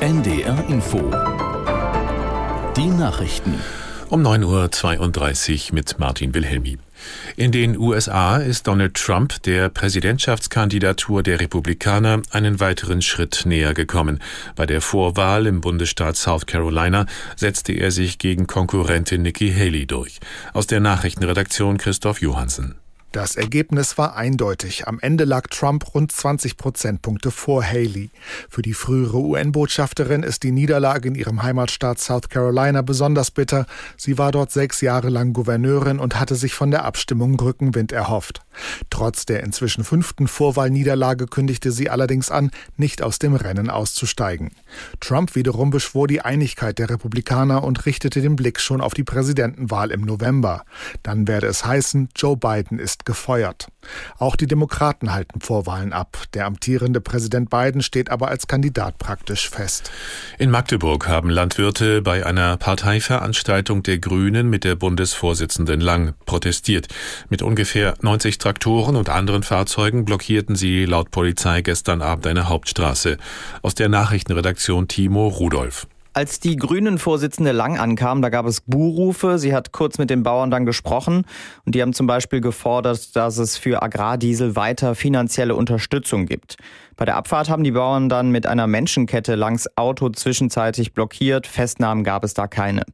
NDR Info. Die Nachrichten. Um 9.32 Uhr mit Martin Wilhelmi. In den USA ist Donald Trump der Präsidentschaftskandidatur der Republikaner einen weiteren Schritt näher gekommen. Bei der Vorwahl im Bundesstaat South Carolina setzte er sich gegen Konkurrentin Nikki Haley durch. Aus der Nachrichtenredaktion Christoph Johansen. Das Ergebnis war eindeutig. Am Ende lag Trump rund 20 Prozentpunkte vor Haley. Für die frühere UN-Botschafterin ist die Niederlage in ihrem Heimatstaat South Carolina besonders bitter. Sie war dort sechs Jahre lang Gouverneurin und hatte sich von der Abstimmung Rückenwind erhofft. Trotz der inzwischen fünften Vorwahlniederlage kündigte sie allerdings an, nicht aus dem Rennen auszusteigen. Trump wiederum beschwor die Einigkeit der Republikaner und richtete den Blick schon auf die Präsidentenwahl im November. Dann werde es heißen, Joe Biden ist gefeuert. Auch die Demokraten halten Vorwahlen ab. Der amtierende Präsident Biden steht aber als Kandidat praktisch fest. In Magdeburg haben Landwirte bei einer Parteiveranstaltung der Grünen mit der Bundesvorsitzenden Lang protestiert. Mit ungefähr 90 Traktoren und anderen Fahrzeugen blockierten sie laut Polizei gestern Abend eine Hauptstraße. Aus der Nachrichtenredaktion Timo Rudolph. Als die Grünen-Vorsitzende Lang ankam, da gab es Buhrufe. Sie hat kurz mit den Bauern dann gesprochen und die haben zum Beispiel gefordert, dass es für Agrardiesel weiter finanzielle Unterstützung gibt. Bei der Abfahrt haben die Bauern dann mit einer Menschenkette Langs Auto zwischenzeitlich blockiert. Festnahmen gab es da keine.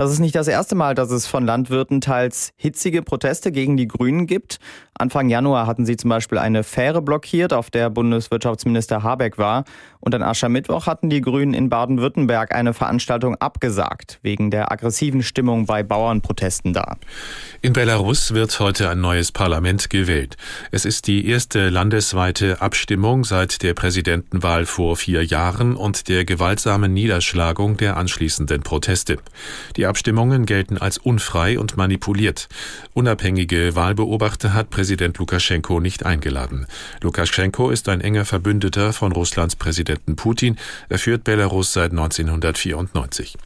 Das ist nicht das erste Mal, dass es von Landwirten teils hitzige Proteste gegen die Grünen gibt. Anfang Januar hatten sie zum Beispiel eine Fähre blockiert, auf der Bundeswirtschaftsminister Habeck war. Und an Aschermittwoch hatten die Grünen in Baden-Württemberg eine Veranstaltung abgesagt, wegen der aggressiven Stimmung bei Bauernprotesten da. In Belarus wird heute ein neues Parlament gewählt. Es ist die erste landesweite Abstimmung seit der Präsidentenwahl vor vier Jahren und der gewaltsamen Niederschlagung der anschließenden Proteste. Die Abstimmungen gelten als unfrei und manipuliert. Unabhängige Wahlbeobachter hat Präsident Lukaschenko nicht eingeladen. Lukaschenko ist ein enger Verbündeter von Russlands Präsidenten Putin. Er führt Belarus seit 1994.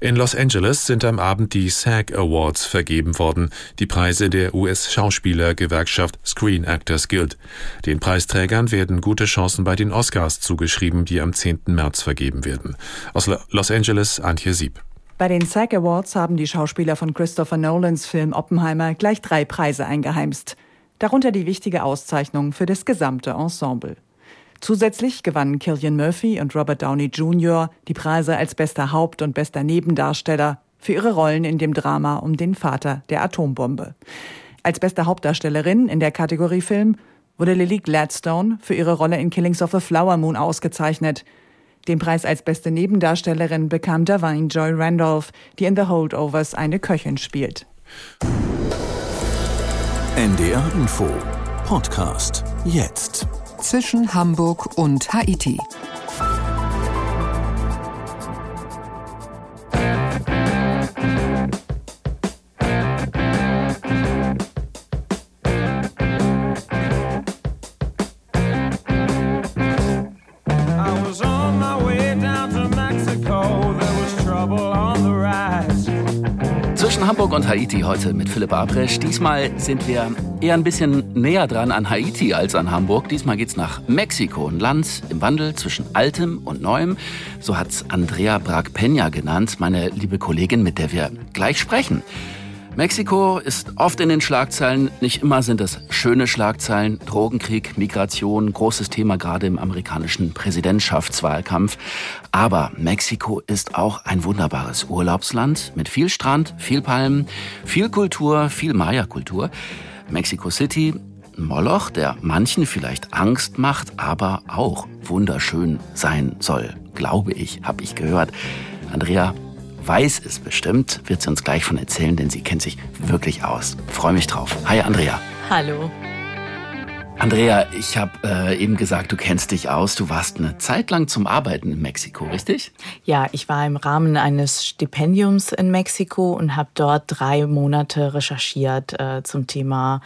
In Los Angeles sind am Abend die SAG Awards vergeben worden, die Preise der US-Schauspielergewerkschaft Screen Actors Guild. Den Preisträgern werden gute Chancen bei den Oscars zugeschrieben, die am 10. März vergeben werden. Aus Los Angeles Antje Sieb. Bei den SAG Awards haben die Schauspieler von Christopher Nolans Film Oppenheimer gleich drei Preise eingeheimst. Darunter die wichtige Auszeichnung für das gesamte Ensemble. Zusätzlich gewannen Killian Murphy und Robert Downey Jr. die Preise als bester Haupt- und bester Nebendarsteller für ihre Rollen in dem Drama um den Vater der Atombombe. Als beste Hauptdarstellerin in der Kategorie Film wurde Lily Gladstone für ihre Rolle in Killings of the Flower Moon ausgezeichnet. Den Preis als beste Nebendarstellerin bekam Davine Joy Randolph, die in The Holdovers eine Köchin spielt. NDR Info Podcast jetzt zwischen Hamburg und Haiti. Hamburg und Haiti heute mit Philipp Abresch. Diesmal sind wir eher ein bisschen näher dran an Haiti als an Hamburg. Diesmal geht's nach Mexiko, ein Land im Wandel zwischen Altem und Neuem. So hat's Andrea Brag-Peña genannt, meine liebe Kollegin, mit der wir gleich sprechen. Mexiko ist oft in den Schlagzeilen. Nicht immer sind es schöne Schlagzeilen. Drogenkrieg, Migration, großes Thema gerade im amerikanischen Präsidentschaftswahlkampf. Aber Mexiko ist auch ein wunderbares Urlaubsland mit viel Strand, viel Palmen, viel Kultur, viel Maya-Kultur. Mexico City, Moloch, der manchen vielleicht Angst macht, aber auch wunderschön sein soll. Glaube ich, habe ich gehört. Andrea, weiß es bestimmt, wird sie uns gleich von erzählen, denn sie kennt sich wirklich aus. Freue mich drauf. Hi Andrea. Hallo. Andrea, ich habe äh, eben gesagt, du kennst dich aus. Du warst eine Zeit lang zum Arbeiten in Mexiko, richtig? Ja, ich war im Rahmen eines Stipendiums in Mexiko und habe dort drei Monate recherchiert äh, zum Thema